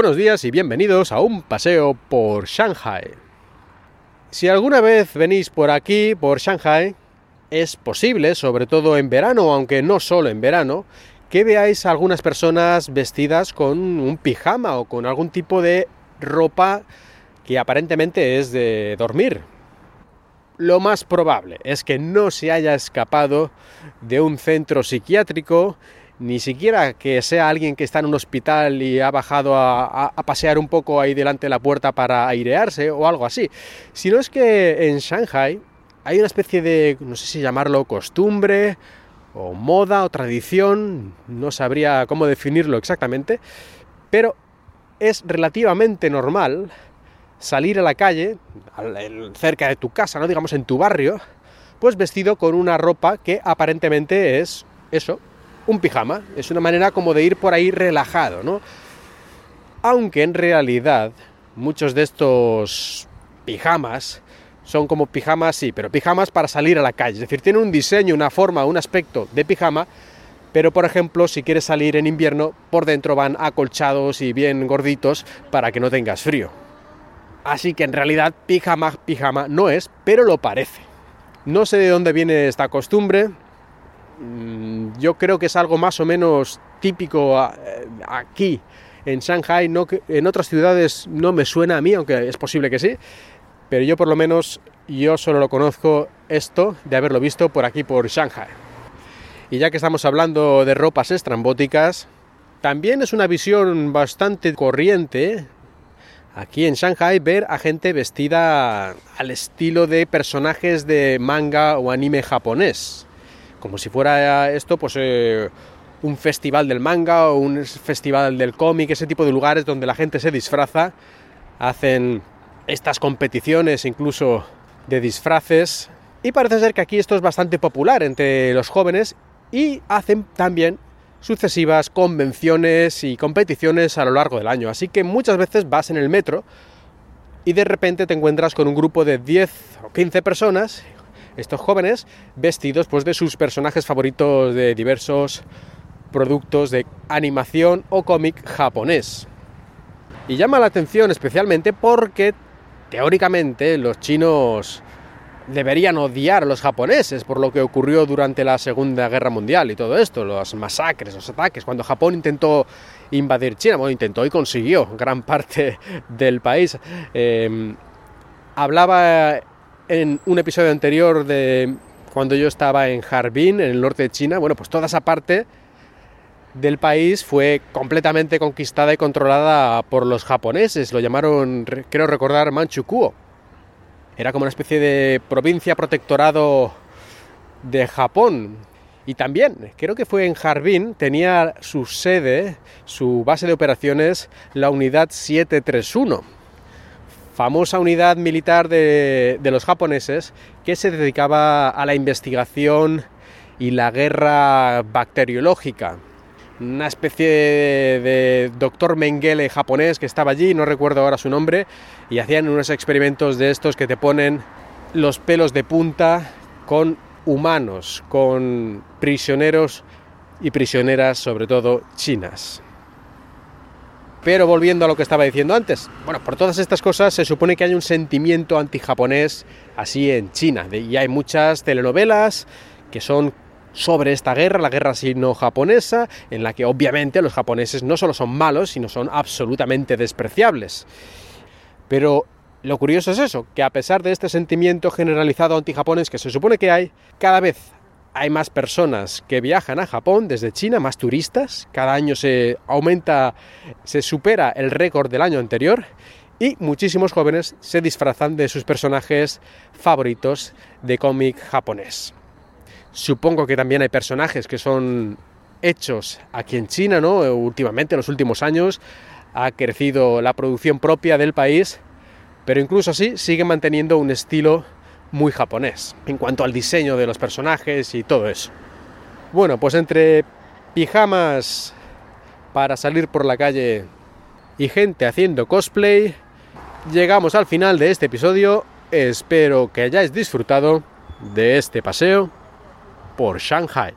Buenos días y bienvenidos a un paseo por Shanghai. Si alguna vez venís por aquí, por Shanghai, es posible, sobre todo en verano, aunque no solo en verano, que veáis algunas personas vestidas con un pijama o con algún tipo de ropa que aparentemente es de dormir. Lo más probable es que no se haya escapado de un centro psiquiátrico ni siquiera que sea alguien que está en un hospital y ha bajado a, pasear un poco ahí delante de la puerta para airearse o algo así, sino es que en Shanghai hay una especie de, no sé si llamarlo costumbre o moda o tradición, no sabría cómo definirlo exactamente, pero es relativamente normal salir a la calle, cerca de tu casa, no digamos en tu barrio, pues vestido con una ropa que aparentemente es eso, un pijama. Es una manera como de ir por ahí relajado, ¿no? Aunque en realidad muchos de estos pijamas son como pijamas, sí, pero pijamas para salir a la calle. Es decir, tienen un diseño, una forma, un aspecto de pijama, pero por ejemplo, si quieres salir en invierno, por dentro van acolchados y bien gorditos para que no tengas frío. Así que en realidad pijama, pijama no es, pero lo parece. No sé de dónde viene esta costumbre, yo creo que es algo más o menos típico eh, aquí en Shanghai, no en otras ciudades no me suena a mí, aunque es posible que sí, pero yo por lo menos yo solo lo conozco esto de haberlo visto por aquí por Shanghai. Y ya que estamos hablando de ropas estrambóticas, también es una visión bastante corriente aquí en Shanghai ver a gente vestida al estilo de personajes de manga o anime japonés como si fuera esto, pues eh, un festival del manga o un festival del cómic, ese tipo de lugares donde la gente se disfraza, hacen estas competiciones incluso de disfraces y parece ser que aquí esto es bastante popular entre los jóvenes y hacen también sucesivas convenciones y competiciones a lo largo del año. Así que muchas veces vas en el metro y de repente te encuentras con un grupo de 10 o 15 personas estos jóvenes vestidos pues, de sus personajes favoritos de diversos productos de animación o cómic japonés. Y llama la atención especialmente porque teóricamente los chinos deberían odiar a los japoneses por lo que ocurrió durante la Segunda Guerra Mundial y todo esto, los masacres, los ataques, cuando Japón intentó invadir China, bueno, intentó y consiguió gran parte del país. Eh, hablaba en un episodio anterior de cuando yo estaba en Harbin, en el norte de China, bueno, pues toda esa parte del país fue completamente conquistada y controlada por los japoneses. Lo llamaron, creo recordar, Manchukuo. Era como una especie de provincia protectorado de Japón. Y también, creo que fue en Harbin, tenía su sede, su base de operaciones, la unidad 731 famosa unidad militar de, los japoneses que se dedicaba a la investigación y la guerra bacteriológica. Una especie de, doctor Mengele japonés que estaba allí, no recuerdo ahora su nombre, y hacían unos experimentos de estos que te ponen los pelos de punta con humanos, con prisioneros y prisioneras, sobre todo chinas. Pero volviendo a lo que estaba diciendo antes, bueno, por todas estas cosas se supone que hay un sentimiento antijaponés así en China, y hay muchas telenovelas que son sobre esta guerra, la guerra sino-japonesa, en la que obviamente los japoneses no solo son malos, sino son absolutamente despreciables. Pero lo curioso es eso, que a pesar de este sentimiento generalizado antijaponés que se supone que hay, cada vez hay más personas que viajan a Japón desde China, más turistas. Cada año se aumenta, se supera el récord del año anterior y muchísimos jóvenes se disfrazan de sus personajes favoritos de cómic japonés. Supongo que también hay personajes que son hechos aquí en China, ¿no? Últimamente, en los últimos años, ha crecido la producción propia del país, pero incluso así sigue manteniendo un estilo muy japonés en cuanto al diseño de los personajes y todo eso. Bueno, pues entre pijamas para salir por la calle y gente haciendo cosplay, llegamos al final de este episodio. Espero que hayáis disfrutado de este paseo por Shanghai.